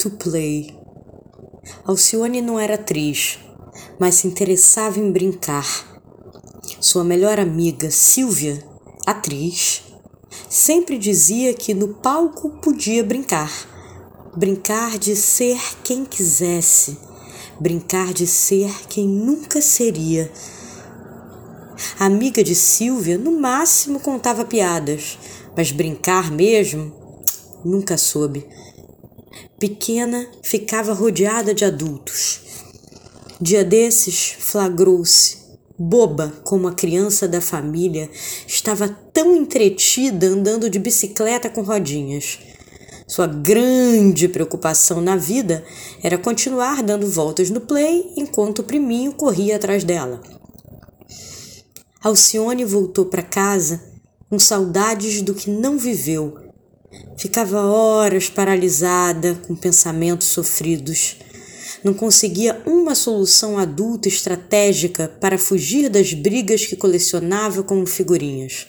to play. Alcione não era atriz, mas se interessava em brincar. Sua melhor amiga, Silvia, atriz, sempre dizia que no palco podia brincar. Brincar de ser quem quisesse, brincar de ser quem nunca seria. A amiga de Silvia, no máximo, contava piadas, mas brincar mesmo, nunca soube. Pequena, ficava rodeada de adultos. Dia desses, flagrou-se boba como a criança da família, estava tão entretida andando de bicicleta com rodinhas. Sua grande preocupação na vida era continuar dando voltas no play enquanto o priminho corria atrás dela. Alcione voltou para casa com saudades do que não viveu. Ficava horas paralisada, com pensamentos sofridos não conseguia uma solução adulta estratégica para fugir das brigas que colecionava como figurinhas.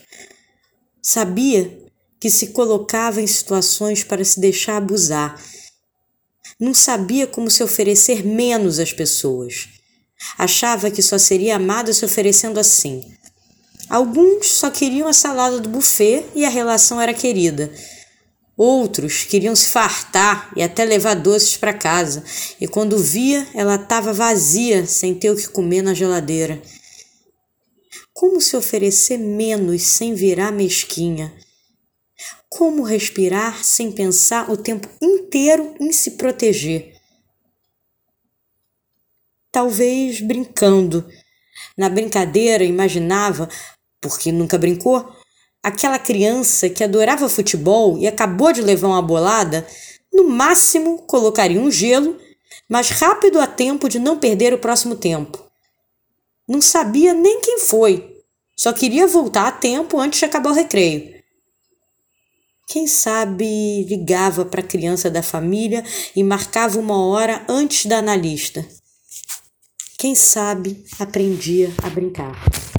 Sabia que se colocava em situações para se deixar abusar. Não sabia como se oferecer menos às pessoas. Achava que só seria amada se oferecendo assim. Alguns só queriam a salada do buffet e a relação era querida Outros queriam se fartar e até levar doces para casa, e quando via, ela estava vazia, sem ter o que comer na geladeira. Como se oferecer menos sem virar mesquinha? Como respirar sem pensar o tempo inteiro em se proteger? Talvez brincando. Na brincadeira, imaginava, porque nunca brincou, aquela criança que adorava futebol e acabou de levar uma bolada, no máximo colocaria um gelo, mas rápido a tempo de não perder o próximo tempo. Não sabia nem quem foi, só queria voltar a tempo antes de acabar o recreio. Quem sabe ligava para a criança da família e marcava uma hora antes da analista. Quem sabe aprendia a brincar.